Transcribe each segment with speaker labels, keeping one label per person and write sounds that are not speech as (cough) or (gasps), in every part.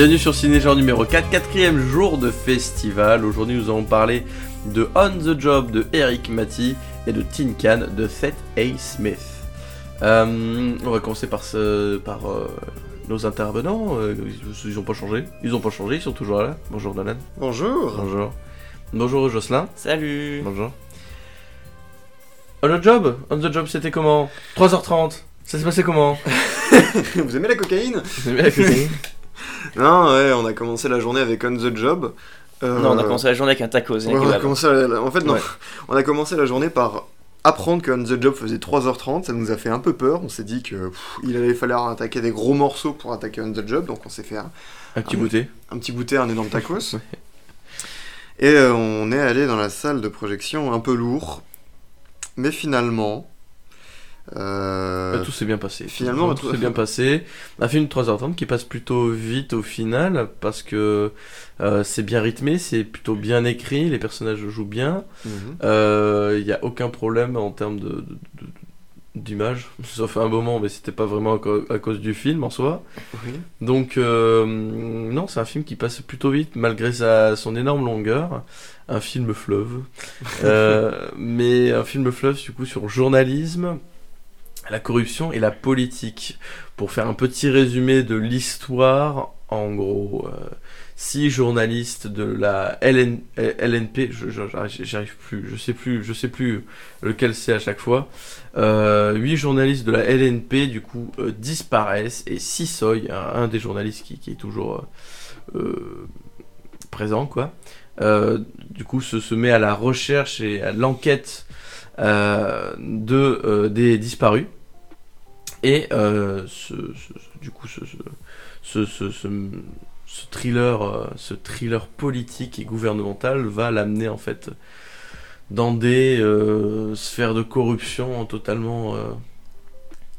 Speaker 1: Bienvenue sur Cinégenre numéro 4, quatrième jour de festival. Aujourd'hui nous allons parler de On the Job de Eric Matty et de Tin Can de Seth A. Smith. Euh, on va commencer par, ce, par euh, nos intervenants. Euh, ils n'ont pas changé. Ils ont pas changé, ils sont toujours là. Bonjour Nolan.
Speaker 2: Bonjour.
Speaker 1: Bonjour. Bonjour Jocelyn.
Speaker 3: Salut.
Speaker 1: Bonjour. On the Job? On the Job c'était comment? 3h30. Ça s'est passé comment? (laughs)
Speaker 2: Vous aimez la cocaïne?
Speaker 1: Vous aimez la cocaïne? (laughs)
Speaker 2: Non, ouais, on a commencé la journée avec On the Job. Euh,
Speaker 3: Non, on a commencé la journée avec un tacos. et un
Speaker 2: ouais, on a commencé la- En fait, non.
Speaker 1: Ouais. (laughs)
Speaker 2: On a commencé la journée par apprendre que On the Job faisait 3h30. Ça nous a fait un peu peur. On s'est dit que pff, il allait falloir attaquer des gros morceaux pour attaquer On the Job. Donc on s'est fait un,
Speaker 1: Un petit goûter.
Speaker 2: un petit goûter, un énorme tacos. (laughs) Et euh, on est allé dans la salle de projection un peu lourd. Mais finalement. Euh,
Speaker 1: Bah, tout s'est bien passé.
Speaker 2: finalement,
Speaker 1: tout
Speaker 2: tout-
Speaker 1: s'est bien passé. Un film de 3h30 qui passe plutôt vite au final parce que euh, c'est bien rythmé, c'est plutôt bien écrit, les personnages jouent bien.
Speaker 2: mhm.
Speaker 1: Il n'y a aucun problème en termes de, d'image, (laughs) sauf à un moment, mais c'était pas vraiment à, cause du film en soi.
Speaker 2: Oui.
Speaker 1: Donc, euh, non, c'est un film qui passe plutôt vite malgré sa, son énorme longueur. Un film fleuve. (laughs) Euh, mais un film fleuve, du coup, sur journalisme, la corruption et la politique. Pour faire un petit résumé de l'histoire, en gros, euh, six journalistes de la LN, LNP, j'arrive plus, je sais plus, je sais plus lequel c'est à chaque fois. Euh, huit journalistes de la LNP, du coup, euh, disparaissent et Sissoy, un, un des journalistes qui, est toujours présent, quoi, du coup, se, se met à la recherche et à l'enquête de, des disparus. Et euh, ce, ce- du coup, ce, ce, ce, ce- ce- ce thriller, euh, ce thriller politique et gouvernemental va l'amener en fait dans des euh, sphères de corruption totalement euh,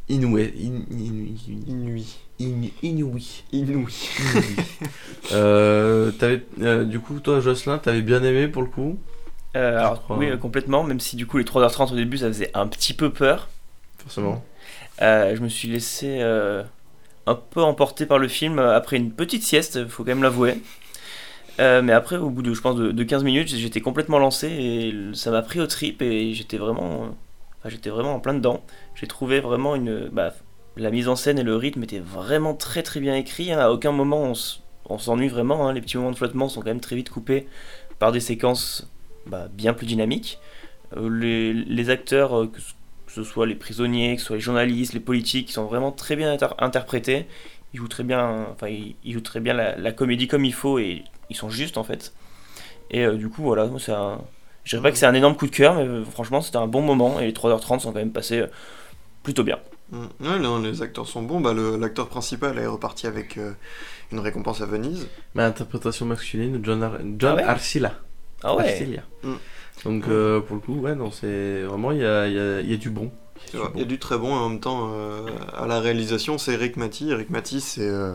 Speaker 1: inouïes. in- in- in- inouïes.
Speaker 2: Inouï.
Speaker 1: Inouïes. (laughs) Euh, t'avais- euh, du coup, toi, Jocelyn, t'avais bien aimé pour le coup?
Speaker 3: Euh, alors,
Speaker 1: crois.
Speaker 3: oui, euh, complètement, même si du coup les 3h30 au début ça faisait un petit peu peur.
Speaker 1: Forcément.
Speaker 3: Euh, je me suis laissé euh, un peu emporter par le film après une petite sieste, faut quand même l'avouer. Euh, mais après, au bout de, je pense, de, de 15 minutes, j'étais complètement lancé et ça m'a pris au trip et j'étais vraiment, j'étais vraiment en plein dedans. J'ai trouvé vraiment une, bah, la mise en scène et le rythme étaient vraiment très très bien écrits. hein. À aucun moment on, s'ennuie vraiment. hein. Les petits moments de flottement sont quand même très vite coupés par des séquences bah, bien plus dynamiques. Les, acteurs, que ce soit les prisonniers, que ce soit les journalistes, les politiques, ils sont vraiment très bien inter- interprétés. Ils jouent très bien, enfin, ils, ils jouent très bien la, la comédie comme il faut et ils sont justes en fait. Et euh, du coup, voilà, c'est un. Je dirais pas que c'est un énorme coup de cœur, mais euh, franchement, c'était un bon moment et les 3h30 sont quand même passés euh, plutôt bien.
Speaker 2: Mm. Ouais, non, les acteurs sont bons. Bah, L'acteur principal est reparti avec euh, une récompense à Venise.
Speaker 1: Ma interprétation masculine, John, Ar- John
Speaker 3: Ah ouais?
Speaker 1: Arcila.
Speaker 3: Ah ouais
Speaker 1: Arcila.
Speaker 2: Mm.
Speaker 1: Donc, euh, pour le coup, ouais, non, c'est vraiment, il y a, il y a- il y a du bon.
Speaker 2: Il y a du très bon et en même temps, euh, à la réalisation, c'est Eric Matty. Eric Matty, c'est. euh,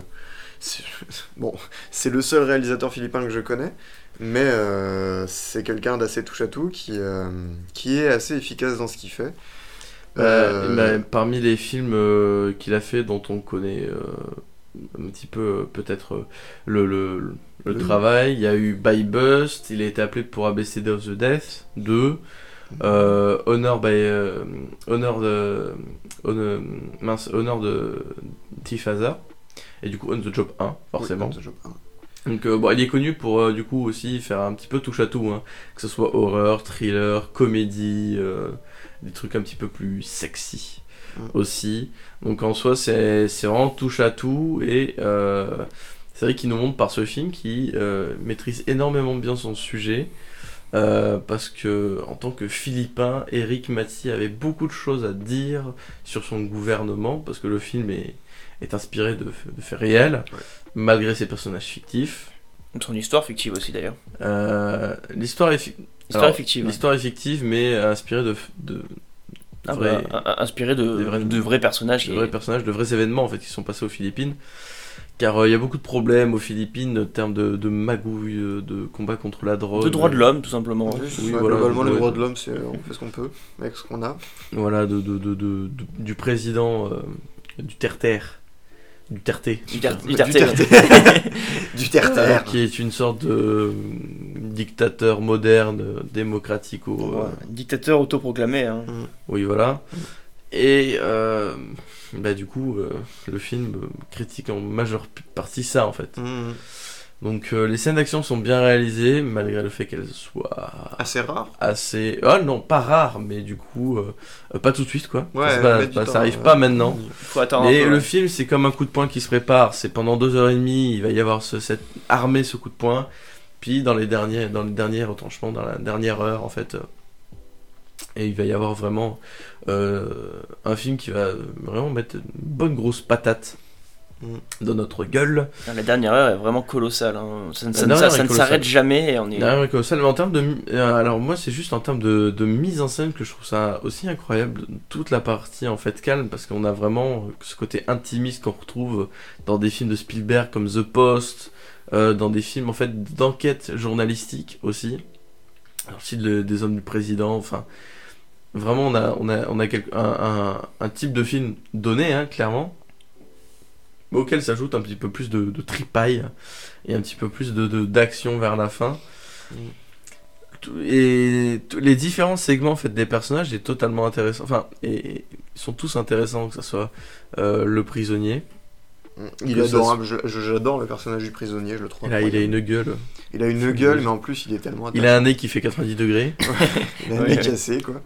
Speaker 2: (laughs) bon, c'est le seul réalisateur philippin que je connais. Mais euh, c'est quelqu'un d'assez touche-à-tout qui, euh, qui est assez efficace dans ce qu'il fait.
Speaker 1: Bah,
Speaker 2: Euh,
Speaker 1: bah, parmi les films euh, qu'il a fait, dont on connaît euh, un petit peu peut-être euh, le, le, le travail, il y a eu By Bust, il a été appelé pour ABCD of the Death 2, euh, Honor by euh, Honor de Honor, mince, Honor de Tifasa et du coup On the Job 1 forcément.
Speaker 2: oui,
Speaker 1: Donc euh, bon, il est connu pour du coup aussi faire un petit peu touche à tout, hein. que ce soit horreur, thriller, comédie, des trucs un petit peu plus sexy
Speaker 2: Mm.
Speaker 1: aussi. Donc en soi, c'est c'est vraiment touche à tout et c'est vrai qu'il nous montre par ce film qu'il euh, maîtrise énormément bien son sujet. euh, parce que en tant que Philippin, Eric Matty avait beaucoup de choses à dire sur son gouvernement, parce que le film est, est inspiré de, de faits réels,
Speaker 2: Ouais.
Speaker 1: malgré ses personnages fictifs.
Speaker 3: Son histoire fictive aussi d'ailleurs.
Speaker 1: Euh, l'histoire est, fi-
Speaker 3: Histoire
Speaker 1: alors,
Speaker 3: est fictive. hein.
Speaker 1: L'histoire est fictive, mais inspirée de, de,
Speaker 3: Ah
Speaker 1: vrais,
Speaker 3: bah, inspiré de,
Speaker 1: des vrais-
Speaker 3: de vrais personnages.
Speaker 1: de
Speaker 3: qui-
Speaker 1: vrais personnages, de vrais événements en fait qui sont passés aux Philippines. Car euh, il y a beaucoup de problèmes aux Philippines en termes de, de magouille, euh, de combat contre la drogue.
Speaker 3: de droits de l'homme tout simplement.
Speaker 2: Oui,
Speaker 1: voilà,
Speaker 2: globalement, les droits de l'homme, c'est on fait ce qu'on peut avec ce qu'on a.
Speaker 1: Voilà, de, de, de, de- de- du président euh, du terre-terre Duterte.
Speaker 3: Duterte.
Speaker 2: Du
Speaker 3: Duterte,
Speaker 2: Duterte.
Speaker 3: ouais.
Speaker 2: Du (laughs)
Speaker 1: qui est une sorte de euh, dictateur moderne, euh, démocratique. Ou, euh,
Speaker 3: Ouais, Dictateur autoproclamé. Hein.
Speaker 1: Oui, voilà. Et euh, bah, du coup, euh, le film euh, critique en majeure partie ça en fait.
Speaker 2: Mhm.
Speaker 1: Donc euh, les scènes d'action sont bien réalisées, malgré le fait qu'elles soient
Speaker 2: Assez rare.
Speaker 1: assez. Ah non, pas rares, mais du coup, euh, pas tout de suite quoi.
Speaker 2: Ouais,
Speaker 1: ça,
Speaker 2: du
Speaker 1: bah,
Speaker 2: temps,
Speaker 1: ça arrive pas maintenant.
Speaker 3: Faut attendre
Speaker 1: Mais
Speaker 3: peu,
Speaker 1: le
Speaker 3: ouais.
Speaker 1: film, c'est comme un coup de poing qui se prépare. C'est pendant deux heures et demie, il va y avoir ce, cette armée, ce coup de poing. Puis dans les derniers, dans les derniers retranchements, dans la dernière heure, en fait, et il va y avoir vraiment euh, un film qui va vraiment mettre une bonne grosse patate dans notre gueule.
Speaker 3: La dernière heure est vraiment colossale. hein. Ça, ne-
Speaker 1: La
Speaker 3: ça ne-
Speaker 1: dernière
Speaker 3: ça
Speaker 1: est
Speaker 3: ne
Speaker 1: colossale.
Speaker 3: s'arrête jamais. Et on est...
Speaker 1: Derrière comme ça, mais en termes de, euh, alors moi c'est juste en termes de, de mise en scène que je trouve ça aussi incroyable. Toute la partie en fait calme parce qu'on a vraiment ce côté intimiste qu'on retrouve dans des films de Spielberg comme The Post, euh, dans des films en fait d'enquête journalistique aussi, Alors, aussi de- des hommes du président. Enfin, vraiment on a on a on a quelque- un, un, un type de film donné hein, clairement, mais auquel s'ajoute un petit peu plus de, de tripaille et un petit peu plus de d'action vers la fin. Et les différents segments en fait, des personnages est totalement intéressant. Enfin, et ils sont tous intéressants, que ce soit euh, le prisonnier.
Speaker 2: Il est adorable. J'adore le personnage du prisonnier, je le trouve.
Speaker 1: Là, il a une gueule.
Speaker 2: Il a une gueule, mais en plus, il est tellement.
Speaker 1: Il a un nez qui fait 90 degrés. (laughs)
Speaker 2: Il a un
Speaker 3: Ouais,
Speaker 2: nez cassé, quoi.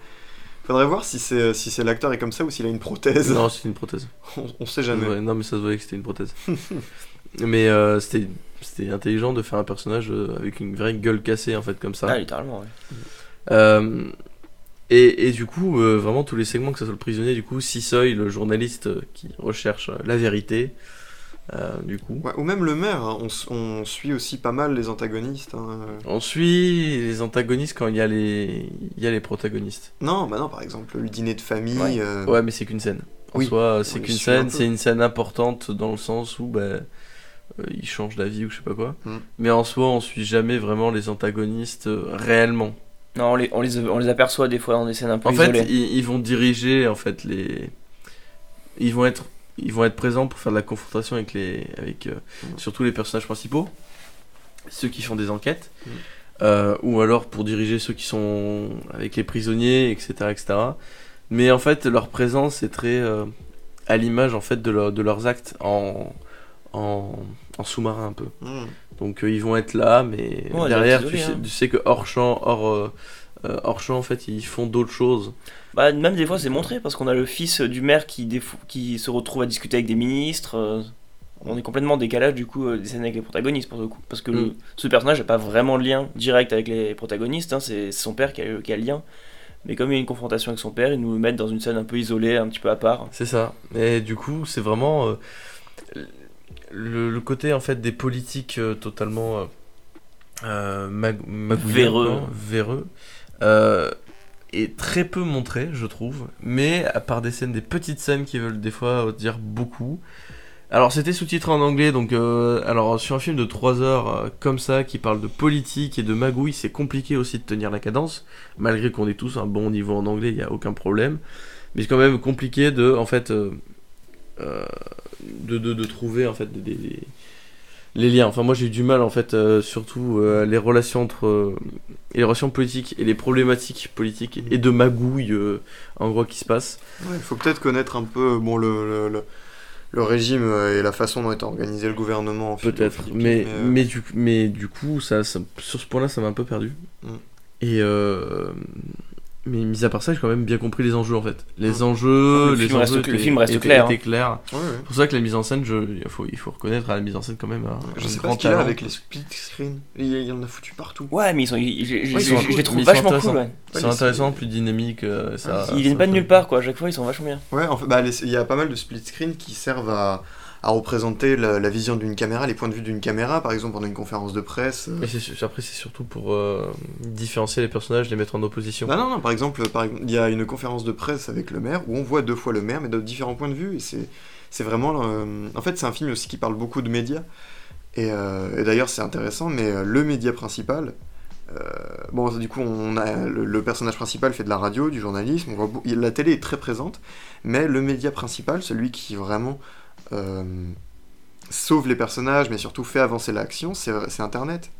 Speaker 2: Faudrait voir si c'est si c'est l'acteur est comme ça ou s'il a une prothèse.
Speaker 1: non, c'est une prothèse.
Speaker 2: On, on sait jamais.
Speaker 1: Ouais, non, mais ça se voyait que c'était une prothèse. (laughs) mais euh, c'était c'était intelligent de faire un personnage euh, avec une vraie gueule cassée en fait comme ça.
Speaker 3: Ah, littéralement, ouais.
Speaker 1: Euh, et, et du coup, euh, vraiment tous les segments, que ce soit le prisonnier, du coup, Sissoy, le journaliste qui recherche la vérité, euh, du coup.
Speaker 2: Ouais, ou même le maire, hein. on, suit aussi pas mal les antagonistes. hein.
Speaker 1: On suit les antagonistes quand il y a les, il y a les protagonistes.
Speaker 2: Non, bah non, par exemple, le dîner de famille.
Speaker 3: Ouais.
Speaker 2: euh,
Speaker 1: Ouais, mais c'est qu'une scène. En
Speaker 2: Oui.
Speaker 1: soi, c'est qu'une
Speaker 2: un
Speaker 1: scène, c'est une scène importante dans le sens où bah, euh, il change d'avis ou je sais pas quoi.
Speaker 2: Mm.
Speaker 1: Mais en soi, on suit jamais vraiment les antagonistes euh, réellement.
Speaker 3: Non, on les, on, les, on les aperçoit des fois dans des scènes un peu
Speaker 1: En fait, ils, ils vont diriger en fait les. Ils vont être, ils vont être présents pour faire de la confrontation avec les, avec euh,
Speaker 2: Mm.
Speaker 1: surtout les personnages principaux, ceux qui font des enquêtes,
Speaker 2: Mm.
Speaker 1: euh, ou alors pour diriger ceux qui sont avec les prisonniers, etc., etc. Mais en fait, leur présence est très euh, à l'image en fait de, leur- de leurs actes en, en, en sous-marin un peu.
Speaker 2: hmm.
Speaker 1: Donc euh, ils vont être là, mais
Speaker 3: Ouais,
Speaker 1: derrière,
Speaker 3: désolé,
Speaker 1: tu, sais,
Speaker 3: hein.
Speaker 1: tu sais que hors champ, hors, euh, hors champ, en fait, ils font d'autres choses.
Speaker 3: Bah, même des fois, c'est montré parce qu'on a le fils du maire qui, défou- qui se retrouve à discuter avec des ministres. euh, on est complètement en décalage du coup euh, des scènes avec les protagonistes pour le coup. Parce que le-
Speaker 1: Mm.
Speaker 3: ce personnage n'a pas vraiment de lien direct avec les protagonistes, hein, c'est son père qui a, qui a le lien. Mais comme il y a une confrontation avec son père, ils nous mettent dans une scène un peu isolée, un petit peu à part.
Speaker 1: C'est ça. Et du coup, c'est vraiment euh, le, le côté en fait des politiques euh, totalement euh, mag-
Speaker 3: véreux,
Speaker 1: euh, est très peu montré, je trouve. Mais à part des scènes, des petites scènes qui veulent des fois euh, dire beaucoup. Alors c'était sous-titré en anglais, donc euh, alors sur un film de 3 heures euh, comme ça qui parle de politique et de magouille, c'est compliqué aussi de tenir la cadence, malgré qu'on ait tous un bon niveau en anglais, il n'y a aucun problème. Mais c'est quand même compliqué de en fait de, de, trouver en fait des- les liens. Enfin moi j'ai eu du mal en fait euh, surtout euh, les relations entre euh, les relations politiques et les problématiques politiques et de magouille en gros qui se.
Speaker 2: Ouais, il faut peut-être connaître un peu bon, le, le, régime et la façon dont est organisé le gouvernement.
Speaker 1: Peut-être, mais, mais, du, mais du coup, ça, ça- sur ce point-là, ça m'a un peu perdu.
Speaker 2: Mm.
Speaker 1: Et mais mis à part ça, j'ai quand même bien compris les enjeux en fait. Les enjeux,
Speaker 3: Le
Speaker 1: les
Speaker 3: film reste-
Speaker 1: enjeux
Speaker 3: le film reste clair, hein.
Speaker 1: clairs.
Speaker 2: ouais, ouais.
Speaker 1: C'est pour ça que la mise en scène, je, il, faut, il faut reconnaître à la mise en scène quand même un,
Speaker 2: Je
Speaker 1: un
Speaker 2: sais pas
Speaker 1: grand
Speaker 2: ce qu'il a avec les split screen. Il, il en a foutu partout.
Speaker 3: Ouais, mais ils sont, ils- je, je-
Speaker 1: Ouais, ils sont
Speaker 3: je- je
Speaker 1: cool,
Speaker 3: les trouve
Speaker 1: mais ils sont
Speaker 3: vachement cool.
Speaker 1: intéressants.
Speaker 3: Ouais.
Speaker 1: C'est intéressant, plus dynamique. euh, ça,
Speaker 3: Ils
Speaker 1: ça
Speaker 3: viennent pas de nulle part quoi, à chaque fois ils sont vachement bien.
Speaker 2: Ouais, en fait, bah, les- il y a pas mal de split screen qui servent à, à représenter la, la vision d'une caméra, les points de vue d'une caméra, par exemple pendant une conférence de presse. euh.
Speaker 1: Mais après, c'est surtout pour euh, différencier les personnages, les mettre en opposition.
Speaker 2: Bah non, non, par exemple, par il y a une conférence de presse avec le maire où on voit deux fois le maire, mais de différents points de vue. Et c'est, c'est vraiment. euh, En fait, c'est un film aussi qui parle beaucoup de médias. Et, euh, et d'ailleurs, c'est intéressant, mais le média principal. euh, bon, du coup, on a le, le personnage principal fait de la radio, du journalisme. On voit, la télé est très présente, mais le média principal, celui qui vraiment sauve les personnages, mais surtout fait avancer l'action, c'est c'est Internet.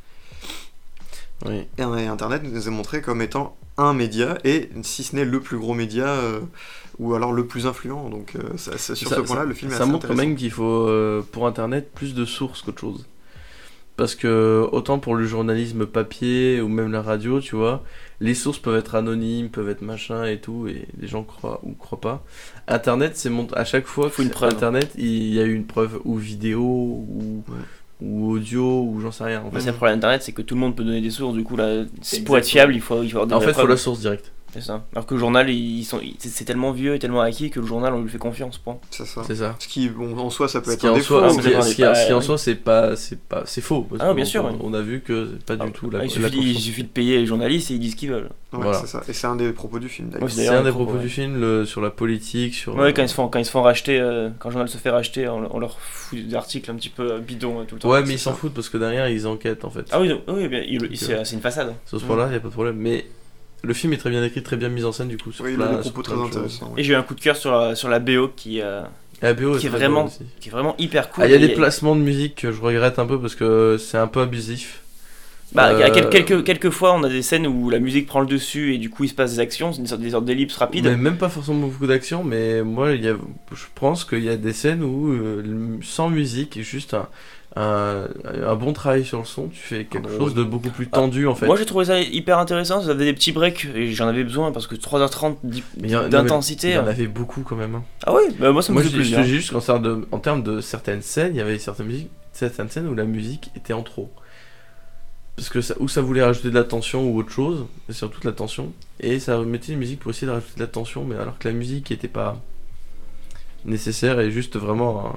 Speaker 1: Oui.
Speaker 2: Et euh, Internet nous est montré comme étant un média, et si ce n'est le plus gros média, euh, ou alors le plus influent. Donc euh, ça- ça- sur
Speaker 1: Ça-
Speaker 2: ce point-là, le film est
Speaker 1: Ça
Speaker 2: assez
Speaker 1: montre quand même qu'il faut, euh, pour Internet, plus de sources qu'autre chose. Parce que, autant pour le journalisme papier ou même la radio, tu vois, les sources peuvent être anonymes, peuvent être machin et tout, et les gens croient ou croient pas. Internet, c'est mon... à chaque fois
Speaker 3: Faut
Speaker 1: que
Speaker 3: preuve.
Speaker 1: Internet, il y a eu une preuve ou vidéo ou,
Speaker 2: Ouais.
Speaker 1: ou audio ou j'en sais rien. En fait,
Speaker 3: c'est le problème d'Internet, c'est que tout le monde peut donner des sources, du coup, là, c'est- pour être fiable, il faut, il faut avoir des
Speaker 1: en fait, faut
Speaker 3: preuves.
Speaker 1: la source directe.
Speaker 3: C'est ça. Alors que le journal, ils sont, ils- c'est tellement vieux et tellement acquis que le journal, on lui fait confiance, point.
Speaker 2: C'est ça.
Speaker 1: C'est ça.
Speaker 2: Ce qui, bon, en soi, ça peut
Speaker 1: Ce
Speaker 2: être un défaut.
Speaker 1: soi,
Speaker 3: hein,
Speaker 1: ce qui- ce qui- ce qui en soi, c'est pas, c'est pas, c'est faux. parce
Speaker 3: Ah, bien
Speaker 1: on-
Speaker 3: sûr,
Speaker 1: On,
Speaker 3: oui.
Speaker 1: on a vu que c'est pas
Speaker 3: Ah,
Speaker 1: du tout la.
Speaker 3: Ah, il,
Speaker 1: la
Speaker 3: suffit, il suffit de payer les journalistes et ils disent ce qu'ils veulent.
Speaker 2: Ouais,
Speaker 1: Voilà.
Speaker 2: c'est ça. Et c'est un des propos du film, d'ailleurs.
Speaker 1: C'est un des propos
Speaker 3: ouais.
Speaker 1: du film le- sur la politique, sur.
Speaker 3: Ouais, quand ils se font, quand ils se font racheter, euh, quand le journal se fait racheter, on, on leur fout des articles un petit peu euh, bidons euh, tout le temps.
Speaker 1: Ouais, mais ils s'en foutent parce que derrière ils enquêtent en fait.
Speaker 3: Ah oui, c'est une façade.
Speaker 1: Sur ce point-là, il y a pas de problème. Mais le film est très bien écrit, très bien mis en scène du coup. Sur
Speaker 2: Oui, il a des propos très intéressants.
Speaker 3: Et j'ai eu un coup de cœur sur la, sur la BO qui, euh,
Speaker 1: la BO
Speaker 3: Qui est vraiment- qui est vraiment hyper cool.
Speaker 1: Ah, il y a des
Speaker 3: Et-
Speaker 1: placements de musique que je regrette un peu parce que c'est un peu abusif.
Speaker 3: Bah,
Speaker 1: Euh,
Speaker 3: quel- quelques, quelques fois, on a des scènes où la musique prend le dessus et du coup il se passe des actions, c'est une sorte, des sortes d'ellipses rapides.
Speaker 1: Mais même pas forcément beaucoup d'action, mais moi, il y a, je pense qu'il y a des scènes où, euh, sans musique, et juste un, un, un bon travail sur le son, tu fais quelque chose de beaucoup plus tendu en fait.
Speaker 3: Ah, Moi j'ai trouvé ça hyper intéressant, ça avait des petits breaks et j'en avais besoin parce que 3h30 d'hy-
Speaker 1: Mais il y en- non, mais
Speaker 3: d'intensité.
Speaker 1: Il y en avait beaucoup quand même. hein.
Speaker 3: Ah oui, bah moi ça me
Speaker 1: Moi, je, je
Speaker 3: plaisir.
Speaker 1: te dis juste qu'en termes de, en termes de certaines scènes, il y avait certaines, musiques, certaines scènes où la musique était en trop. Parce que ça, ou ça voulait rajouter de la tension ou autre chose, mais surtout de la tension. Et ça mettait une musique pour essayer de rajouter de la tension, mais alors que la musique n'était pas nécessaire et juste vraiment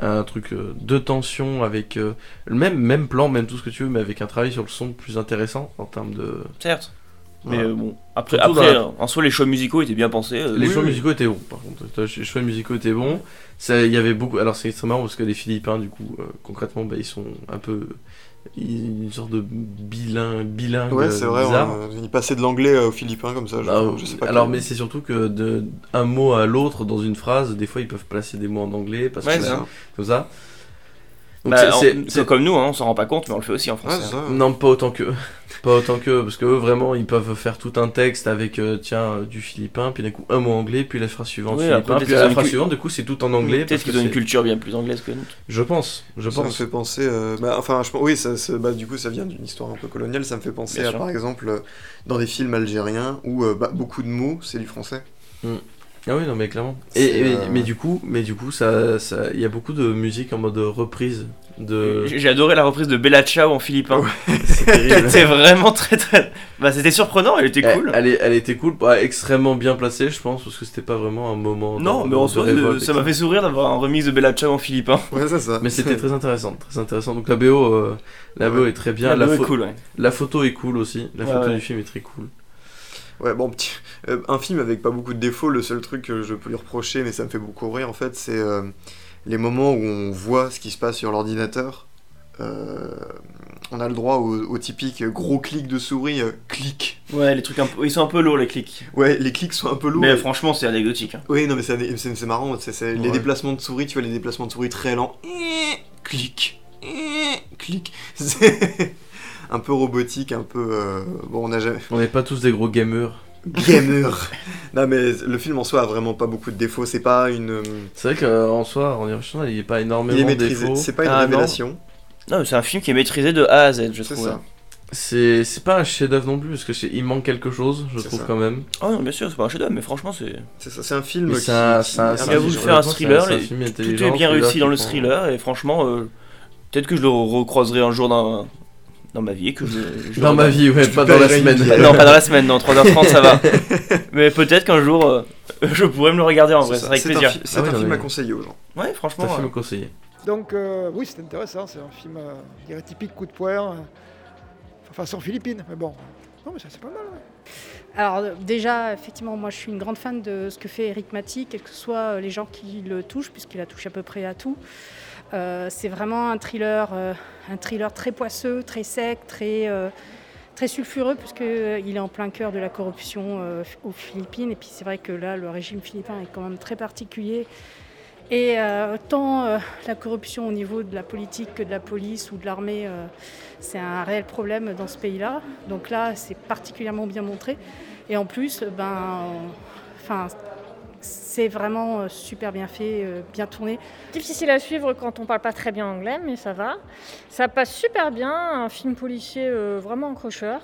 Speaker 1: un, un truc euh, de tension avec euh, le même, même plan, même tout ce que tu veux, mais avec un travail sur le son plus intéressant en termes de.
Speaker 3: Certes. Mais
Speaker 1: Voilà.
Speaker 3: euh, bon, après,
Speaker 1: Surtout
Speaker 3: après en soi les choix musicaux étaient bien pensés. euh,
Speaker 1: Les
Speaker 3: oui,
Speaker 1: choix
Speaker 3: oui.
Speaker 1: musicaux étaient bons, par contre. Les choix musicaux étaient bons. Il y avait beaucoup. Alors c'est très marrant parce que les Philippins, du coup, euh, concrètement, bah, ils sont un peu une sorte de bilingue, bilingue
Speaker 2: Ouais, c'est vrai,
Speaker 1: bizarre.
Speaker 2: on- passait de l'anglais euh, aux Philippins comme ça. Je,
Speaker 1: Bah,
Speaker 2: je sais pas
Speaker 1: alors,
Speaker 2: quel-
Speaker 1: mais c'est surtout que de un mot à l'autre dans une phrase, des fois ils peuvent placer des mots en anglais parce
Speaker 3: Ouais,
Speaker 1: que comme ça.
Speaker 3: Bah,
Speaker 1: c'est-
Speaker 3: comme nous, hein, on s'en rend pas compte, mais on le fait aussi en français. hein.
Speaker 1: non, pas autant que (laughs) pas autant que parce que eux vraiment ils peuvent faire tout un texte avec euh, tiens euh, du philippin puis d'un coup un mot anglais puis la phrase suivante
Speaker 3: Oui,
Speaker 1: philippin
Speaker 3: après,
Speaker 1: puis la phrase suivante du coup c'est tout en anglais parce
Speaker 3: Peut-être qu'ils ont une culture bien plus anglaise que nous.
Speaker 1: je pense je
Speaker 2: Ça me
Speaker 1: pense
Speaker 2: fait penser. euh, bah, enfin, je, pense- oui, ça, bah, du coup, ça vient d'une histoire un peu coloniale. Ça me fait penser
Speaker 3: Bien
Speaker 2: à,
Speaker 3: sûr.
Speaker 2: par exemple, dans des films algériens où euh, bah, beaucoup de mots, c'est du français.
Speaker 1: Ah oui, non, mais clairement. Et,
Speaker 2: euh,
Speaker 1: mais du coup, mais du coup, ça, ça, il y a beaucoup de musique en mode reprise de.
Speaker 3: J'ai adoré la reprise de Bella Ciao en philippin. (laughs) (laughs)
Speaker 1: Terrible.
Speaker 3: C'était vraiment très très. Bah c'était surprenant, elle était
Speaker 1: Elle,
Speaker 3: cool.
Speaker 1: elle, est- elle était cool, pas extrêmement bien placée, je pense, parce que c'était pas vraiment un moment.
Speaker 3: Non, mais en soi,
Speaker 1: révolte,
Speaker 3: ça m'a fait sourire d'avoir un remix de Bella Ciao en philippin.
Speaker 2: Ouais, c'est ça.
Speaker 1: Mais c'était très intéressant, très intéressant. Donc la BO, euh, la BO
Speaker 2: Ouais.
Speaker 1: est très bien.
Speaker 3: La
Speaker 1: La,
Speaker 3: BO est cool, ouais.
Speaker 1: la photo est cool aussi. La
Speaker 3: Ouais,
Speaker 1: photo
Speaker 3: ouais.
Speaker 1: du film est très cool.
Speaker 2: Ouais, bon, petit, euh, un film avec pas beaucoup de défauts, le seul truc que je peux lui reprocher, mais ça me fait beaucoup rire en fait, c'est euh, les moments où on voit ce qui se passe sur l'ordinateur. Euh, on a le droit au, au typique gros clic de souris, euh, clic.
Speaker 3: Ouais, les trucs un peu... ils sont un peu lourds les clics.
Speaker 2: Ouais, les clics sont un peu lourds.
Speaker 3: Mais
Speaker 2: et-
Speaker 3: franchement, c'est anecdotique. hein.
Speaker 2: Oui, non, mais c'est c'est- c'est marrant, c'est les déplacements de souris, tu vois, les déplacements de souris très lents. Eh, Clic, eh, clic. (laughs) Un peu robotique, un peu. euh, Bon, on n'a jamais.
Speaker 1: On n'est pas tous des gros gamers.
Speaker 2: Gamer Non, mais le film en soi a vraiment pas beaucoup de défauts, c'est pas une. euh,
Speaker 1: C'est vrai qu'en soi, en y réfléchissant, il n'y a pas énormément
Speaker 2: Il est
Speaker 1: de
Speaker 2: maîtrisé,
Speaker 1: défauts.
Speaker 2: c'est pas une
Speaker 3: Ah, non.
Speaker 2: révélation,
Speaker 3: Non, mais c'est un film qui est maîtrisé de A à Z, je
Speaker 2: c'est
Speaker 3: trouve.
Speaker 2: ça.
Speaker 1: C'est c'est pas un chef-d'œuvre non plus, parce que il manque quelque chose, je trouve
Speaker 2: ça.
Speaker 1: quand même.
Speaker 3: Oh non, bien sûr, c'est pas un chef-d'œuvre, mais franchement, c'est.
Speaker 2: C'est ça, c'est un film
Speaker 1: Mais
Speaker 2: qui.
Speaker 1: c'est un-
Speaker 2: qui-
Speaker 3: a
Speaker 1: un
Speaker 3: voulu faire un thriller, et
Speaker 1: film
Speaker 3: tout est bien réussi dans le thriller, et franchement, euh, peut-être que je le recroiserai un jour dans, dans ma vie, et que je, je
Speaker 1: Dans ma vie, ouais, pas dans la semaine.
Speaker 3: non, pas dans la semaine, non, 3h30 ça va. (laughs) Mais peut-être qu'un jour, euh, je pourrais me le regarder en vrai,
Speaker 2: c'est
Speaker 3: ça avec
Speaker 2: C'est un,
Speaker 3: plaisir.
Speaker 2: fi- c'est
Speaker 1: Ah
Speaker 2: un film à conseiller aux gens.
Speaker 3: Ouais,
Speaker 1: C'est
Speaker 3: franchement.
Speaker 1: un film
Speaker 3: euh,
Speaker 1: conseillé.
Speaker 4: Donc euh, oui, c'est intéressant, c'est un film, euh, je dirais typique coup de poing, euh, façon philippine, mais bon, non mais ça c'est pas mal. ouais.
Speaker 5: Alors déjà, effectivement, moi je suis une grande fan de ce que fait Eric Mati, quels que soient les gens qui le touchent, puisqu'il a touché à peu près à tout. Euh, c'est vraiment un thriller, euh, un thriller très poisseux, très sec, très, euh, très sulfureux, puisqu'il est en plein cœur de la corruption aux Philippines. Et puis c'est vrai que là, le régime philippin est quand même très particulier. Et tant la corruption au niveau de la politique que de la police ou de l'armée, c'est un réel problème dans ce pays-là. Donc là, c'est particulièrement bien montré. Et en plus, ben, enfin, c'est vraiment euh, super bien fait, euh, bien tourné.
Speaker 6: Difficile à suivre quand on parle pas très bien anglais, mais ça va. Ça passe super bien, un film policier euh, vraiment accrocheur,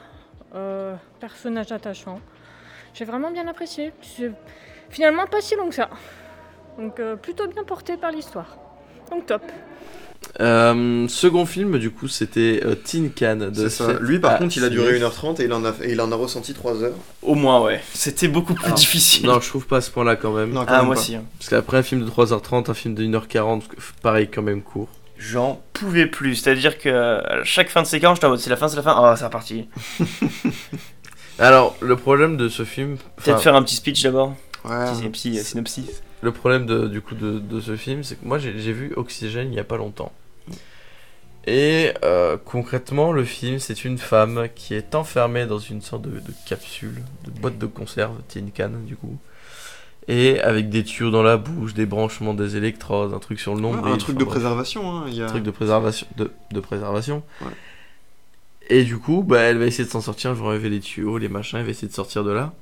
Speaker 6: personnage attachant. J'ai vraiment bien apprécié. C'est finalement pas si long que ça. Donc plutôt bien porté par l'histoire. Donc top.
Speaker 1: Euh, second film, du coup, c'était euh, Tin Can. de
Speaker 2: ça. Lui, par
Speaker 1: Ah,
Speaker 2: contre, il a duré 1h30 et il en a, et il en a ressenti 3 heures.
Speaker 3: Au moins, ouais. C'était beaucoup plus
Speaker 1: Alors,
Speaker 3: difficile.
Speaker 1: Non, je trouve pas à ce point-là quand même.
Speaker 2: Non, quand
Speaker 3: ah,
Speaker 2: même
Speaker 3: moi
Speaker 2: pas.
Speaker 3: aussi. hein.
Speaker 1: Parce qu'après un film de 3h30, un film de 1h40, pareil, quand même court.
Speaker 3: J'en pouvais plus. C'est-à-dire que à chaque fin de séquence, j'étais en mode c'est la fin, c'est la fin. Ah, c'est reparti. (laughs)
Speaker 1: Alors, le problème de ce film.
Speaker 3: Peut-être faire un petit speech d'abord.
Speaker 2: Ouais.
Speaker 3: Petit, petit euh, synopsis.
Speaker 1: Le problème de, du coup de, de ce film, c'est que moi j'ai vu Oxygène il y a pas longtemps. Et euh, concrètement, le film, c'est une femme qui est enfermée dans une sorte de, de capsule, de boîte de conserve, tin can du coup. Et avec des tuyaux dans la bouche, des branchements, des électrodes, un truc sur le
Speaker 2: Ouais,
Speaker 1: nombril.
Speaker 2: un truc
Speaker 1: enfin,
Speaker 2: de
Speaker 1: bref.
Speaker 2: préservation. Hein. Il y a...
Speaker 1: Un truc de préservation. De, de préservation.
Speaker 2: Ouais.
Speaker 1: Et du coup, bah, elle va essayer de s'en sortir. Je vais enlever les tuyaux, les machins. Elle va essayer de sortir de là.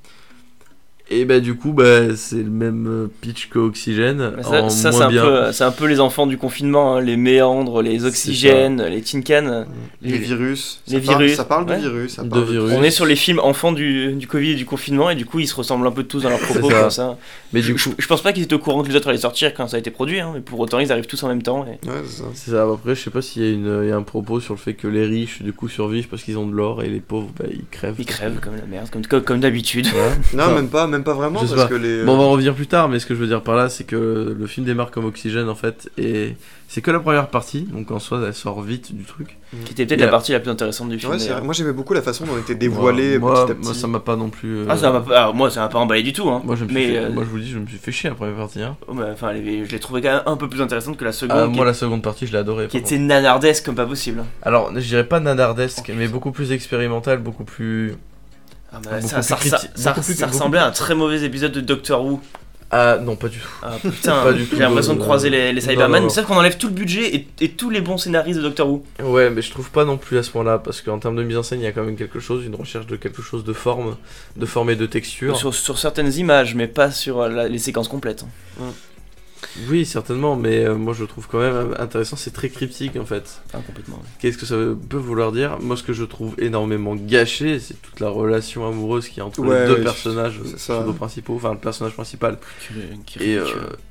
Speaker 1: Et bah, du coup, bah, c'est le même euh, pitch qu'Oxygène.
Speaker 3: Mais ça,
Speaker 1: en
Speaker 3: ça,
Speaker 1: moins
Speaker 3: c'est un,
Speaker 1: bien.
Speaker 3: peu, c'est un peu les enfants du confinement, hein, les méandres, les oxygènes, les tin cans.
Speaker 2: Les virus.
Speaker 3: les
Speaker 2: ça parle-
Speaker 3: virus,
Speaker 2: ça parle de
Speaker 3: ouais.
Speaker 2: virus. Ça
Speaker 1: De
Speaker 2: parle
Speaker 1: virus.
Speaker 3: On est sur les films enfants du, du Covid et du confinement, et du coup, ils se ressemblent un peu tous dans leurs propos.
Speaker 1: ça.
Speaker 3: comme ça.
Speaker 1: Mais
Speaker 3: Je,
Speaker 1: du
Speaker 3: je-
Speaker 1: coup,
Speaker 3: je pense pas qu'ils étaient au courant que les autres allaient sortir quand ça a été produit, hein, mais pour autant, ils arrivent tous en même temps. Et...
Speaker 2: Ouais, c'est ça.
Speaker 1: Après, je sais pas s'il y, a une- il y a un propos sur le fait que les riches, du coup, survivent parce qu'ils ont de l'or et les pauvres, bah, ils crèvent.
Speaker 3: Ils crèvent comme la merde, comme, comme, comme d'habitude.
Speaker 2: Non, même pas, même pas vraiment,
Speaker 1: je sais
Speaker 2: parce
Speaker 1: pas.
Speaker 2: que les.
Speaker 1: Bon, on va en revenir plus tard, mais ce que je veux dire par là, c'est que le film démarre comme Oxygène en fait, et c'est que la première partie, donc en soi, elle sort vite du truc.
Speaker 3: Qui était peut-être la partie la plus intéressante du film.
Speaker 2: Ouais, c'est
Speaker 3: d'ailleurs.
Speaker 2: vrai. Moi, j'aimais beaucoup la façon dont était dévoilé
Speaker 1: moi,
Speaker 2: petit à petit.
Speaker 1: moi, ça m'a pas non plus. euh,
Speaker 3: Ah, ça m'a pas- moi, ça m'a pas emballé du tout. Hein.
Speaker 1: Moi, je me suis
Speaker 3: mais
Speaker 1: fait-
Speaker 3: euh,
Speaker 1: moi, je vous dis, je me suis fait chier la première partie. Hein.
Speaker 3: oh, bah, enfin, je l'ai trouvé quand même un peu plus intéressante que la seconde,
Speaker 1: Ah, moi, la seconde partie, je l'ai adorée.
Speaker 3: qui était nanardesque comme pas possible.
Speaker 1: Alors, je dirais pas nanardesque,
Speaker 3: Oh,
Speaker 1: mais beaucoup plus expérimental, beaucoup plus.
Speaker 3: Ah, bah, ça, ressemblait à un très mauvais épisode de Doctor Who.
Speaker 1: Ah, non, pas du tout.
Speaker 3: Ah (laughs) putain,
Speaker 1: Pas du tout,
Speaker 3: j'ai l'impression de croiser les, les Cybermen, mais sauf qu'on enlève tout le budget et, et tous les bons scénaristes de Doctor Who.
Speaker 1: Ouais, mais je trouve pas non plus à ce point-là, parce qu'en termes de mise en scène, il y a quand même quelque chose, une recherche de quelque chose de forme, de forme et de texture.
Speaker 3: Sur, sur certaines images, mais pas sur euh, la- les séquences complètes.
Speaker 1: Oui, certainement, mais euh, moi je le trouve quand même intéressant, c'est très cryptique en fait.
Speaker 3: Ah, complètement.
Speaker 1: Qu'est-ce que ça peut vouloir dire? Moi, ce que je trouve énormément gâché, c'est toute la relation amoureuse qu'il y a entre
Speaker 2: Ouais,
Speaker 1: les deux
Speaker 2: ouais,
Speaker 1: personnages
Speaker 2: ça.
Speaker 1: principaux, enfin le personnage principal et, euh,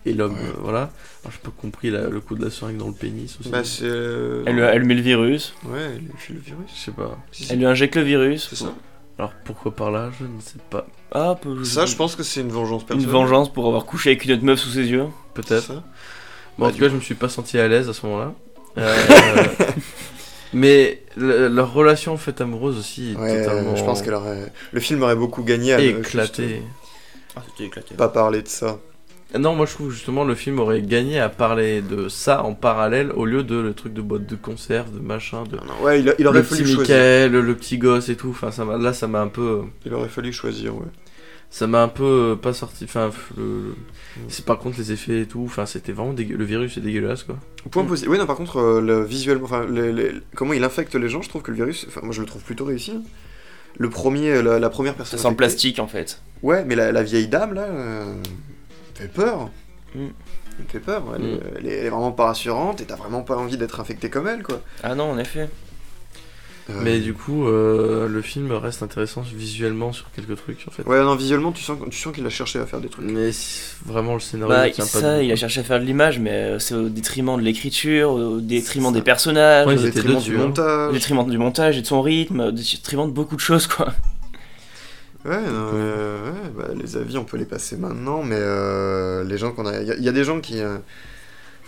Speaker 1: et l'homme, euh, voilà. Alors, j'ai pas compris la- le coup de la seringue dans le pénis aussi.
Speaker 2: Bah, c'est. euh,
Speaker 3: Elle, lui- elle met le virus,
Speaker 2: Ouais, elle lui file le virus.
Speaker 1: je sais pas.
Speaker 3: Elle lui injecte le virus.
Speaker 2: C'est ça.
Speaker 1: Alors pourquoi par là? Je ne sais pas.
Speaker 3: Ah, peu-
Speaker 2: Ça, je pense que c'est une vengeance
Speaker 3: Une
Speaker 2: personnelle.
Speaker 3: vengeance pour avoir couché avec une autre meuf sous ses yeux.
Speaker 1: Peut-être. Bon, en
Speaker 2: Bah,
Speaker 1: tout
Speaker 2: du
Speaker 1: cas, je me suis pas senti à l'aise à ce moment-là. (laughs) Euh, mais le- leur relation en fait amoureuse aussi est
Speaker 2: Ouais,
Speaker 1: totalement
Speaker 2: je pense qu'elle aurait. Le film aurait beaucoup gagné à
Speaker 1: éclaté.
Speaker 2: juste
Speaker 3: Ah, c'était éclaté.
Speaker 2: Pas parler de ça.
Speaker 1: Non, moi je trouve justement le film aurait gagné à parler de ça en parallèle au lieu de le truc de boîte de conserve, de machin, de.
Speaker 2: Non, non, Ouais, il, a- il aurait
Speaker 1: le
Speaker 2: fallu
Speaker 1: petit
Speaker 2: choisir.
Speaker 1: Michael, le petit gosse et tout. Enfin, ça m'a, là, ça m'a un peu,
Speaker 2: Il aurait fallu choisir, ouais.
Speaker 1: Ça m'a un peu euh, pas sorti. Enfin, le- le- c'est par contre les effets et tout. Enfin, c'était vraiment dégueu. Le virus est dégueulasse quoi.
Speaker 2: Point positif. Oui, non, par contre, euh, le, visuellement, enfin, les- les- comment il infecte les gens, je trouve que le virus, enfin, moi je le trouve plutôt réussi. hein. Le premier, la, la première
Speaker 3: Ça
Speaker 2: personne.
Speaker 3: sent le
Speaker 2: infectée-
Speaker 3: plastique en fait.
Speaker 2: Ouais, mais la, la vieille dame là, euh, fait peur.
Speaker 3: Mm.
Speaker 2: Elle me fait peur. Elle,
Speaker 1: Mm.
Speaker 2: est, elle est- elle est vraiment pas rassurante et t'as vraiment pas envie d'être infecté comme elle, quoi.
Speaker 3: Ah non, en effet.
Speaker 2: Euh,
Speaker 1: Mais du coup, euh, le film reste intéressant visuellement sur quelques trucs en fait.
Speaker 2: Ouais, non, visuellement, tu sens, tu sens qu'il a cherché à faire des trucs.
Speaker 1: Mais vraiment le scénario
Speaker 3: Bah,
Speaker 1: tient pas.
Speaker 3: ça, il a cherché à faire de l'image, mais euh, c'est au détriment de l'écriture, au détriment des personnages,
Speaker 1: Ouais,
Speaker 2: Au détriment
Speaker 1: dessus,
Speaker 2: du
Speaker 1: hein.
Speaker 3: au
Speaker 2: montage.
Speaker 3: détriment du montage et de son rythme, au détriment de beaucoup de choses quoi.
Speaker 2: Ouais, non, euh, ouais, bah, les avis, on peut les passer maintenant, mais euh, les gens qu'on a. Il y, a- il y a des gens qui. euh,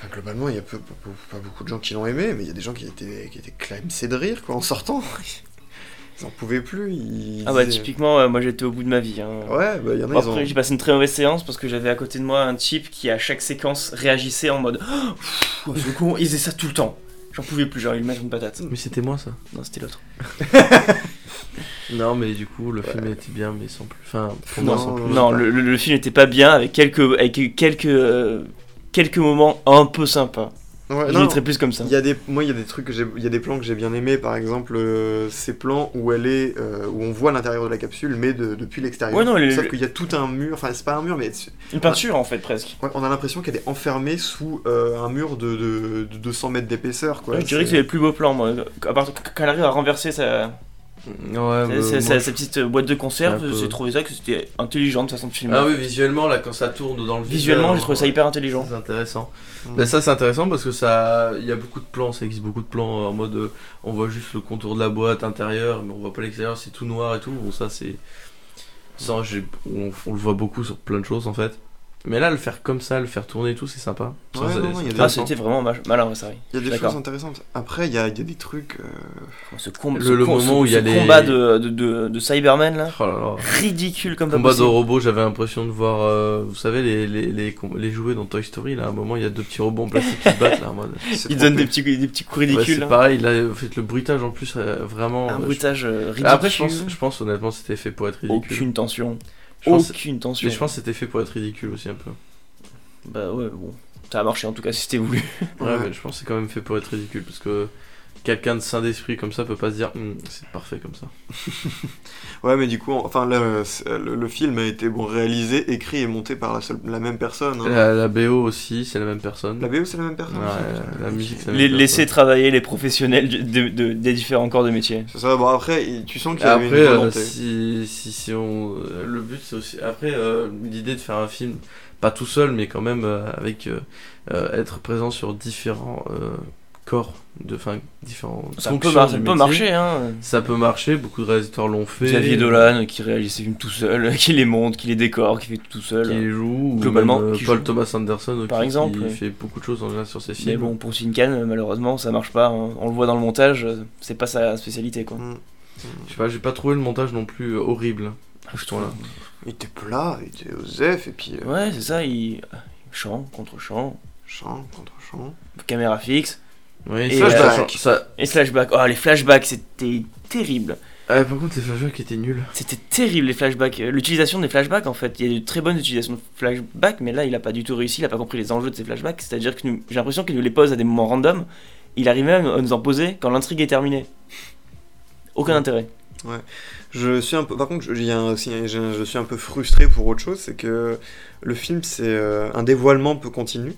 Speaker 2: Enfin, globalement, il y a peu- pas, pas beaucoup de gens qui l'ont aimé, mais il y a des gens qui étaient, qui étaient clamsés de rire, quoi, en sortant. (laughs) Ils en pouvaient plus. Ils
Speaker 3: Ah bah typiquement, euh, moi j'étais au bout de ma vie. hein.
Speaker 2: Ouais, bah, il y en a, ils ont.
Speaker 3: après, j'ai passé une très mauvaise séance parce que j'avais à côté de moi un type qui, à chaque séquence, réagissait en mode Oh, (gasps) pff, con, il faisait ça tout le temps. J'en pouvais plus, genre il mettre une patate.
Speaker 1: Mais c'était moi ça.
Speaker 3: Non, c'était l'autre. (laughs)
Speaker 1: Non, mais du coup, le film était bien, mais sans plus. Enfin, pour
Speaker 2: Non,
Speaker 1: moi, sans plus.
Speaker 3: Non, le, le- le film n'était pas bien avec quelques, avec quelques euh, quelques moments un peu sympas.
Speaker 2: Ouais,
Speaker 3: Je
Speaker 2: non,
Speaker 3: mettrais plus comme ça.
Speaker 2: Y a des, moi, il y a des trucs que j'ai, il y a des plans que j'ai bien aimés. Par exemple, euh, ces plans où elle est, euh, où on voit l'intérieur de la capsule, mais de- depuis l'extérieur.
Speaker 3: Ouais, non, les-
Speaker 2: Sauf qu'il y a tout un mur. Enfin, c'est pas un mur, mais
Speaker 3: Une peinture en fait presque.
Speaker 2: ouais, on a l'impression qu'elle est enfermée sous euh, un mur de, de, de 200 mètres d'épaisseur, quoi.
Speaker 3: Je dirais que c'est les plus beaux plans, moi. À part quand elle arrive à renverser sa,
Speaker 1: Ouais,
Speaker 3: sa-
Speaker 1: je-
Speaker 3: petite boîte de conserve,
Speaker 1: peu-
Speaker 3: j'ai trouvé ça que c'était intelligent de façon de filmer.
Speaker 1: Ah oui, visuellement, là, quand ça tourne dans le vide,
Speaker 3: Visuellement, j'ai trouvé ça hyper intelligent.
Speaker 1: C'est intéressant.
Speaker 2: Mm.
Speaker 1: Ben, ça, c'est intéressant parce que ça, il y a beaucoup de plans, ça existe beaucoup de plans en mode, euh, on voit juste le contour de la boîte intérieure, mais on voit pas l'extérieur, c'est tout noir et tout. Bon, ça, c'est. Ça, on le voit beaucoup sur plein de choses en fait. Mais là, le faire comme ça, le faire tourner et tout, c'est sympa. Ça,
Speaker 2: Ouais, non, non,
Speaker 3: Ah, c'était vraiment ma- malin, ouais, ça oui.
Speaker 2: Il y a des
Speaker 3: D'accord.
Speaker 2: choses intéressantes. Après, il y a, y a des trucs. euh,
Speaker 3: Ce, com-
Speaker 1: Le-
Speaker 3: ce
Speaker 1: le
Speaker 3: com-
Speaker 1: moment
Speaker 3: ce-
Speaker 1: où il y a les-
Speaker 3: combat de, de, de, de Cybermen là,
Speaker 1: Oh là là.
Speaker 3: ridicule comme pas
Speaker 1: Combat de robots, j'avais l'impression de voir, euh, vous savez, les, les, les, les jouets dans Toy Story. Là, à un moment, il y a deux petits robots en plastique qui se battent. Là, en mode. (laughs)
Speaker 2: c'est
Speaker 3: Ils donnent des petits, des petits coups
Speaker 1: Ouais,
Speaker 3: ridicules.
Speaker 1: c'est
Speaker 3: hein.
Speaker 1: pareil, là, en fait, le bruitage en plus, euh, vraiment.
Speaker 3: Un
Speaker 1: euh,
Speaker 3: bruitage ridicule.
Speaker 1: Après, je pense, je pense honnêtement, c'était fait pour être ridicule.
Speaker 3: Aucune tension.
Speaker 1: Je pense-
Speaker 3: Aucune tension.
Speaker 1: Mais je pense que c'était fait pour être ridicule aussi un peu.
Speaker 3: Bah ouais, bon. Ça a marché en tout cas si c'était voulu.
Speaker 1: Ouais,
Speaker 2: Ouais.
Speaker 1: mais je pense que c'est quand même fait pour être ridicule parce que quelqu'un de sain d'esprit comme ça peut pas se dire Hum, c'est parfait comme ça. (laughs)
Speaker 2: Ouais, mais du coup, enfin, le, le film a été bon réalisé, écrit et monté par la, seule, la même personne. hein.
Speaker 1: La, la BO aussi, c'est la même personne.
Speaker 2: La BO, c'est la même personne.
Speaker 1: Ouais, la musique, c'est la
Speaker 3: Les,
Speaker 1: même
Speaker 3: laisser
Speaker 1: personne.
Speaker 3: travailler les professionnels de- de- des différents corps de métier.
Speaker 2: C'est ça. Bon, après, tu sens qu'il y avait
Speaker 1: Après,
Speaker 2: une
Speaker 1: euh,
Speaker 2: volonté.
Speaker 1: si, si, si on. euh, Le but, c'est aussi. Après, euh, l'idée de faire un film, pas tout seul, mais quand même euh, avec. euh, euh, être présent sur différents euh, corps, de, enfin, différents.
Speaker 3: Ça peut, mar- ça peut marcher, hein.
Speaker 1: Ça peut marcher, beaucoup de réalisateurs l'ont fait.
Speaker 3: Xavier Dolan qui réalise ses films tout seul, (laughs) qui les monte, qui les décore, qui fait tout
Speaker 1: qui
Speaker 3: seul.
Speaker 1: les joue, ou
Speaker 3: Globalement,
Speaker 1: même, euh,
Speaker 3: qui
Speaker 1: Paul
Speaker 3: joue.
Speaker 1: Thomas Anderson
Speaker 3: Par
Speaker 1: qui-
Speaker 3: exemple,
Speaker 1: qui
Speaker 3: ouais.
Speaker 1: fait beaucoup de choses en général sur ses
Speaker 3: Mais
Speaker 1: films.
Speaker 3: bon, pour Sincan, malheureusement, ça marche pas. hein. On le voit dans le montage, c'est pas sa spécialité quoi.
Speaker 2: Mm.
Speaker 1: Je sais pas, j'ai pas trouvé le montage non plus euh, horrible.
Speaker 3: Je trouve.
Speaker 2: Il était plat, il était Osef, et puis euh,
Speaker 3: Ouais, c'est ça, il. Chant contre chant,
Speaker 2: chant contre chant.
Speaker 3: caméra fixe
Speaker 1: Oui,
Speaker 3: Et
Speaker 2: flashback.
Speaker 1: ça...
Speaker 3: et flashback. Oh, les flashbacks, c'était terrible.
Speaker 1: Ah, par contre, les flashbacks étaient nuls.
Speaker 3: C'était terrible les flashbacks. Euh, L'utilisation des flashbacks, en fait, il y a de très bonnes utilisations de flashbacks, mais là, il a pas du tout réussi, il a pas compris les enjeux de ces flashbacks. C'est-à-dire que nous- j'ai l'impression qu'il nous les pose à des moments random. Il arrive même à nous en poser quand l'intrigue est terminée. Aucun intérêt.
Speaker 2: Je suis un peu, par contre, je, il y a un- aussi, je, je suis un peu frustré pour autre chose, c'est que le film, c'est euh, un dévoilement peu continu.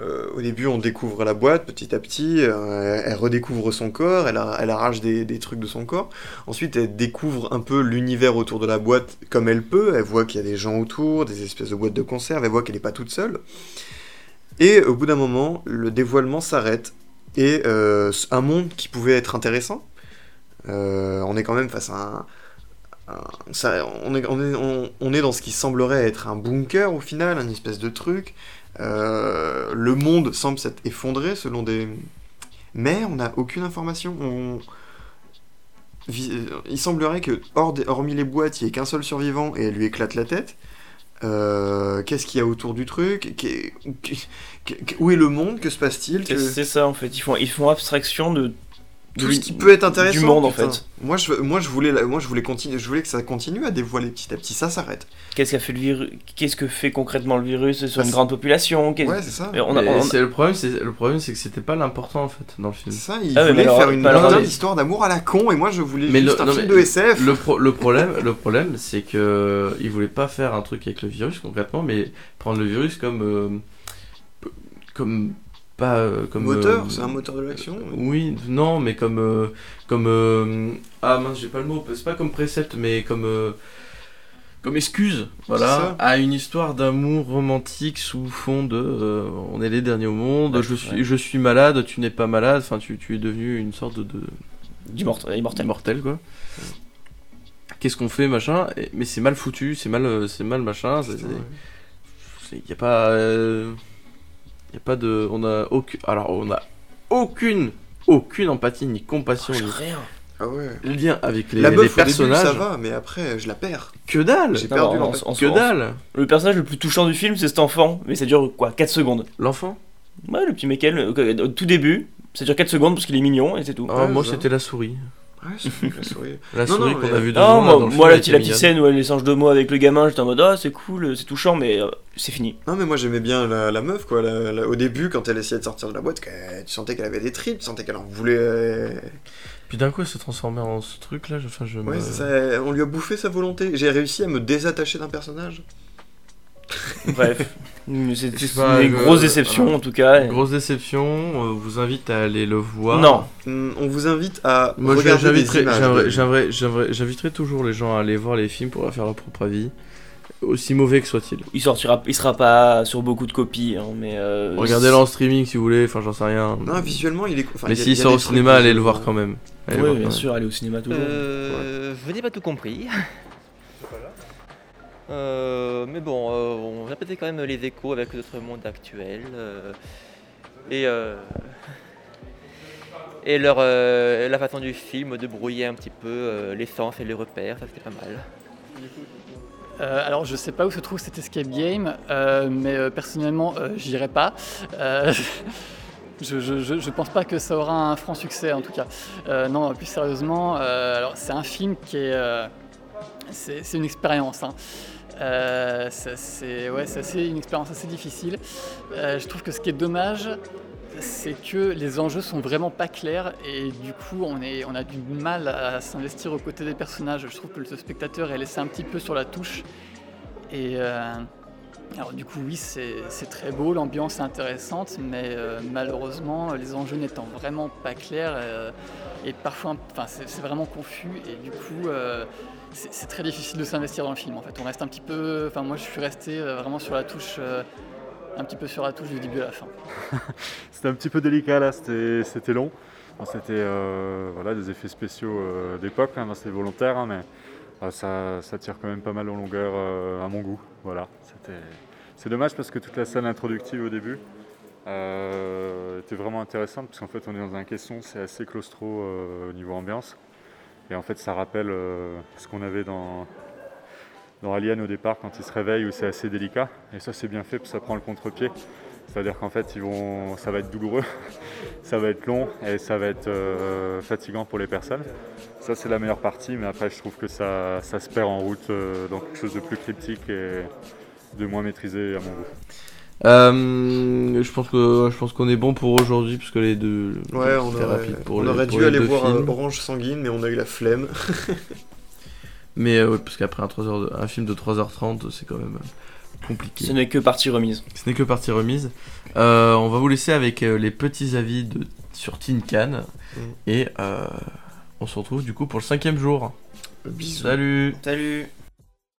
Speaker 2: Euh, au début, on découvre la boîte petit à petit, euh, elle redécouvre son corps, elle, arrache des, trucs de son corps. Ensuite, elle découvre un peu l'univers autour de la boîte comme elle peut. Elle voit qu'il y a des gens autour, des espèces de boîtes de conserve, elle voit qu'elle n'est pas toute seule. Et au bout d'un moment, le dévoilement s'arrête et euh, un monde qui pouvait être intéressant. on est quand même face à un, on, est, on est dans ce qui semblerait être un bunker au final, une espèce de truc. Euh, le monde semble s'être effondré selon des. Mais on n'a aucune information. On... euh, Il semblerait que, hors des- hormis les boîtes, il n'y ait qu'un seul survivant et elle lui éclate la tête. Euh, Qu'est-ce qu'il y a autour du truc? Où est le monde? Que se passe-t-il?
Speaker 3: C'est ça, en fait. Ils font, ils font abstraction de.
Speaker 2: Tout
Speaker 3: de
Speaker 2: ce qui peut être intéressant
Speaker 3: Du monde, en fait.
Speaker 2: moi je moi je voulais la- moi je voulais continuer je voulais que ça continue à dévoiler petit à petit. Ça s'arrête.
Speaker 3: Qu'est-ce qu'a fait le virus Qu'est-ce que fait concrètement le virus sur
Speaker 2: Bah,
Speaker 3: une grande population?
Speaker 2: Ouais c'est ça.
Speaker 3: Mais on a-
Speaker 1: Mais
Speaker 3: on-
Speaker 1: c'est le problème, c'est le problème, c'est que c'était pas l'important en fait dans le film.
Speaker 2: c'est ça il
Speaker 3: Ah
Speaker 2: voulait
Speaker 3: alors,
Speaker 2: faire une putain
Speaker 1: mais-
Speaker 2: d'histoire d'amour à la con et moi je voulais
Speaker 1: Mais
Speaker 2: juste
Speaker 1: le-
Speaker 2: un
Speaker 1: non,
Speaker 2: film
Speaker 1: mais
Speaker 2: de SF
Speaker 1: Le, pro- le problème, le problème, c'est que il voulait pas faire un truc avec le virus concrètement, mais prendre le virus comme euh, comme pas euh, comme
Speaker 2: moteur
Speaker 1: euh,
Speaker 2: c'est un moteur de l'action
Speaker 1: Oui, non, mais comme euh, comme euh, ah mince, j'ai pas le mot. C'est pas comme précepte, mais comme euh, comme excuse, voilà, à une histoire d'amour romantique sous fond de euh, on est les derniers au monde,
Speaker 3: Ouais,
Speaker 1: je suis
Speaker 3: ouais.
Speaker 1: je suis malade, tu n'es pas malade, enfin tu, tu es devenu une sorte de,
Speaker 3: immortel.
Speaker 1: mortel quoi. Qu'est-ce qu'on fait machin Mais c'est mal foutu, c'est mal euh, c'est mal machin. c'est- Il y a pas euh, y a pas de on a aucune alors on a aucune aucune empathie ni compassion
Speaker 3: Oh,
Speaker 1: ni
Speaker 3: rien.
Speaker 2: ah ouais
Speaker 1: lien avec les,
Speaker 2: la
Speaker 1: les
Speaker 2: meuf début
Speaker 1: personnages.
Speaker 2: ça va mais après je la perds
Speaker 1: Que dalle
Speaker 2: j'ai
Speaker 3: Non,
Speaker 2: perdu
Speaker 3: en-
Speaker 2: l'empathie.
Speaker 3: en-
Speaker 1: Que
Speaker 3: en-
Speaker 1: dalle
Speaker 3: Le personnage le plus touchant du film, c'est cet enfant, mais ça dure quoi 4 secondes.
Speaker 1: L'enfant?
Speaker 3: Ouais, le petit Michael, euh, au tout début, ça dure 4 secondes parce qu'il est mignon et c'est tout.
Speaker 1: Oh,
Speaker 2: Ouais,
Speaker 1: Moi c'était la souris.
Speaker 2: Ouais, c'est la souris. (laughs)
Speaker 1: La
Speaker 2: Non,
Speaker 1: souris
Speaker 2: non,
Speaker 1: qu'on
Speaker 2: mais-
Speaker 1: a vue deux
Speaker 3: Non,
Speaker 1: secondes, là,
Speaker 3: moi,
Speaker 1: dans le
Speaker 3: moi,
Speaker 1: film,
Speaker 3: la,
Speaker 1: elle était
Speaker 3: la petite
Speaker 1: mignonne.
Speaker 3: scène où elle échange deux mots avec le gamin, j'étais en mode ah c'est cool, c'est touchant, mais euh, c'est fini.
Speaker 2: Non, mais moi j'aimais bien la, la meuf, quoi. La- la- au début, quand elle essayait de sortir de la boîte, que- tu sentais qu'elle avait des tripes, tu sentais qu'elle en voulait. euh,
Speaker 1: Puis d'un coup, elle se transformait en ce truc là. je- Enfin, je
Speaker 2: Ouais,
Speaker 1: me-
Speaker 2: c'est ça. On lui a bouffé sa volonté. J'ai réussi à me désattacher d'un personnage. (laughs)
Speaker 3: Bref, c'est une grosse déception
Speaker 1: voilà.
Speaker 3: en tout cas.
Speaker 1: Grosse déception. euh, vous invite à aller le voir.
Speaker 3: Non,
Speaker 2: Hum, On vous invite à
Speaker 1: Moi,
Speaker 2: regarder
Speaker 1: j'inviterai, toujours les gens à aller voir les films pour faire leur propre avis, aussi mauvais que soit-il.
Speaker 3: il sortira, il sera pas sur beaucoup de copies, hein, mais euh,
Speaker 1: Regardez-le en streaming si vous voulez. Enfin, j'en sais rien.
Speaker 2: Non, visuellement, il est. enfin,
Speaker 1: Mais s'il sort au cinéma, allez le voir quand même. Allez
Speaker 3: Oui, bien sûr, aller au cinéma toujours.
Speaker 7: Euh, je n'ai pas tout compris. Euh, mais bon, euh, on répétait quand même les échos avec notre monde actuel. euh, et et leur, la façon du film de brouiller un petit peu l'essence et les repères, ça c'était pas mal.
Speaker 8: Alors je sais pas où se trouve cet escape game, mais personnellement j'irai pas. (laughs) Je, je, pense pas que ça aura un franc succès en tout cas. Non, plus sérieusement, c'est un film qui est, c'est une expérience. hein. Euh, c'est une expérience assez difficile. Euh, je trouve que ce qui est dommage, c'est que les enjeux sont vraiment pas clairs et du coup on, est, on a du mal à s'investir aux côtés des personnages. Je trouve que le spectateur est laissé un petit peu sur la touche. Et euh, alors du coup oui c'est très beau, l'ambiance est intéressante, mais malheureusement les enjeux n'étant vraiment pas clairs et parfois enfin, c'est vraiment confus et du coup euh, c'est très difficile de s'investir dans le film en fait. On reste un petit peu, enfin moi je suis resté euh, vraiment sur la touche, euh, un petit peu sur la touche du début à la fin. (laughs)
Speaker 9: C'était un petit peu délicat là, c'était long. C'était voilà, des effets spéciaux d'époque, hein, c'était volontaire, hein, mais ça, tire quand même pas mal en longueur à mon goût. Voilà, c'était- c'est dommage parce que toute la scène introductive au début euh, était vraiment intéressante parce qu'en fait on est dans un caisson, c'est assez claustro euh, au niveau ambiance. Et en fait ça rappelle euh, ce qu'on avait dans, dans Alien au départ quand il se réveille où c'est assez délicat. Et ça c'est bien fait parce que ça prend le contre-pied. C'est-à-dire qu'en fait, ils vont, ça va être douloureux, (laughs) ça va être long et ça va être euh, fatigant pour les personnes. Ça, c'est la meilleure partie, mais après, je trouve que ça, ça se perd en route euh, dans quelque chose de plus cryptique et de moins maîtrisé à mon goût.
Speaker 1: Euh, je pense que je pense qu'on est bon pour aujourd'hui puisque les deux.
Speaker 2: Ouais, on aurait,
Speaker 1: rapide pour
Speaker 2: on
Speaker 1: les-
Speaker 2: aurait
Speaker 1: pour
Speaker 2: dû
Speaker 1: les
Speaker 2: aller voir euh,
Speaker 1: films.
Speaker 2: Orange Sanguine, mais on a eu la flemme. (laughs)
Speaker 1: Mais euh, ouais, parce qu'après un, 3 heures de- un film de 3h30, c'est quand même euh, compliqué.
Speaker 3: Ce n'est que partie remise.
Speaker 1: Ce n'est que partie remise. Euh, on va vous laisser avec euh, les petits avis de, sur Tin Can.
Speaker 2: Mm.
Speaker 1: Et euh, on se retrouve du coup pour le cinquième jour.
Speaker 2: Bisous.
Speaker 1: Salut
Speaker 3: Salut